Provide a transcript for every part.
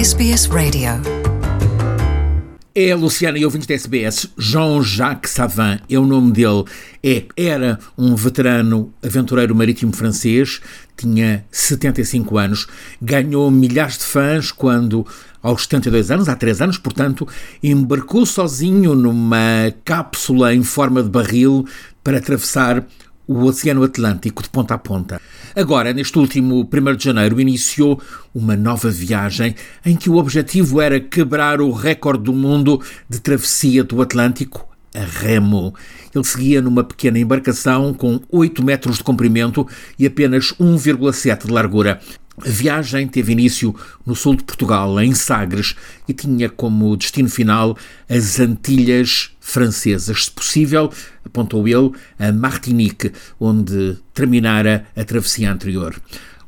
SBS Radio. É a Luciana e ouvintes da SBS, Jean-Jacques Savin é o nome dele. É, era um veterano aventureiro marítimo francês, tinha 75 anos, ganhou milhares de fãs quando, aos 72 anos, há 3 anos, portanto, embarcou sozinho numa cápsula em forma de barril para atravessar o Oceano Atlântico de ponta a ponta. Agora, neste último 1 de janeiro, iniciou uma nova viagem em que o objetivo era quebrar o recorde do mundo de travessia do Atlântico a remo. Ele seguia numa pequena embarcação com 8 metros de comprimento e apenas 1,7 de largura. A viagem teve início no sul de Portugal, em Sagres, e tinha como destino final as Antilhas francesas. Se possível, apontou ele, a Martinique, onde terminara a travessia anterior.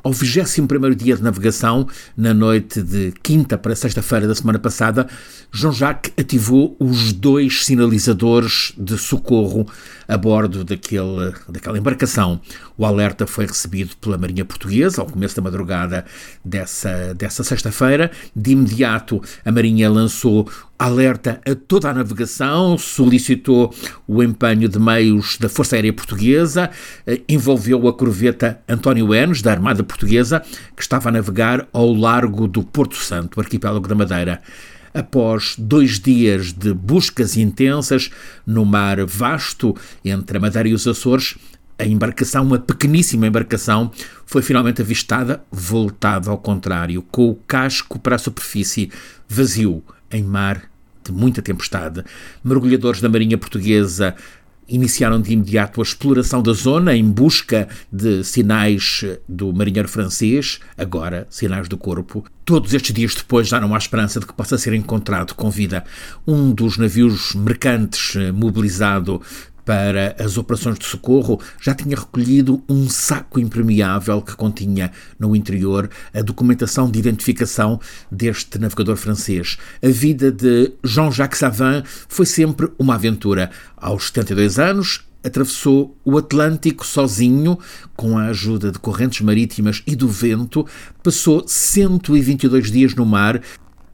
Ao 21 dia de navegação, na noite de quinta para sexta-feira da semana passada, Jean-Jacques ativou os dois sinalizadores de socorro a bordo daquele, daquela embarcação. O alerta foi recebido pela Marinha Portuguesa ao começo da madrugada dessa, dessa sexta-feira. De imediato, a Marinha lançou alerta a toda a navegação, solicitou o empenho de meios da Força Aérea Portuguesa, eh, envolveu a corveta António Enes, da Armada Portuguesa, que estava a navegar ao largo do Porto Santo, arquipélago da Madeira. Após dois dias de buscas intensas no mar vasto entre a Madeira e os Açores, a embarcação, uma pequeníssima embarcação, foi finalmente avistada, voltada ao contrário, com o casco para a superfície, vazio, em mar de muita tempestade. Mergulhadores da Marinha Portuguesa iniciaram de imediato a exploração da zona em busca de sinais do marinheiro francês, agora sinais do corpo. Todos estes dias depois já não há esperança de que possa ser encontrado com vida. Um dos navios mercantes mobilizado para as operações de socorro, já tinha recolhido um saco impermeável que continha no interior a documentação de identificação deste navegador francês. A vida de Jean-Jacques Savin foi sempre uma aventura. Aos 72 anos, atravessou o Atlântico sozinho, com a ajuda de correntes marítimas e do vento, passou 122 dias no mar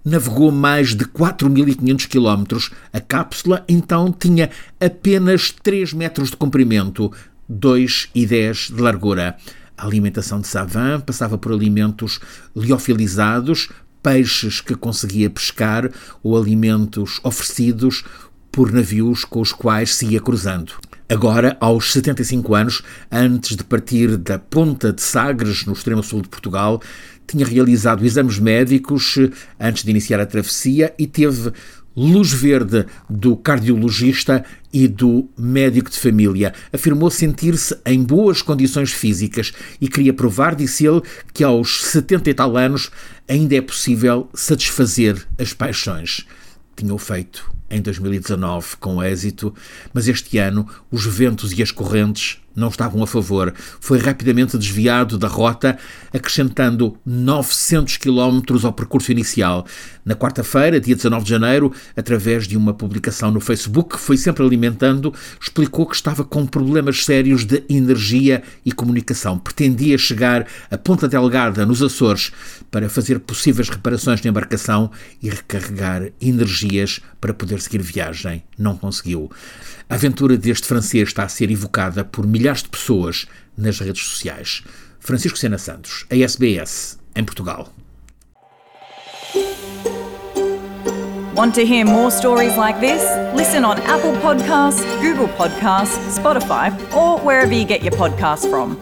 navegou mais de 4.500 quilómetros. A cápsula então tinha apenas 3 metros de comprimento, 2,10 de largura. A alimentação de Savin passava por alimentos liofilizados, peixes que conseguia pescar ou alimentos oferecidos por navios com os quais se ia cruzando. Agora, aos 75 anos, antes de partir da ponta de Sagres, no extremo sul de Portugal, tinha realizado exames médicos eh, antes de iniciar a travessia e teve luz verde do cardiologista e do médico de família. Afirmou sentir-se em boas condições físicas e queria provar, disse ele, que aos 70 e tal anos ainda é possível satisfazer as paixões. Tinha-o feito em 2019 com êxito, mas este ano os ventos e as correntes não estavam a favor. Foi rapidamente desviado da rota, acrescentando 900 quilómetros ao percurso inicial. Na quarta-feira, dia 19 de janeiro, através de uma publicação no Facebook que foi sempre alimentando, explicou que estava com problemas sérios de energia e comunicação. Pretendia chegar a Ponta Delgada, nos Açores, para fazer possíveis reparações na embarcação e recarregar energias para poder seguir viagem. Não conseguiu. A aventura deste francês está a ser evocada por milhares de pessoas nas redes sociais. Francisco Sena Santos, a SBS, em Portugal. Want to hear more stories like this? Listen on Apple Podcasts, Google Podcasts, Spotify, or wherever you get your podcasts from.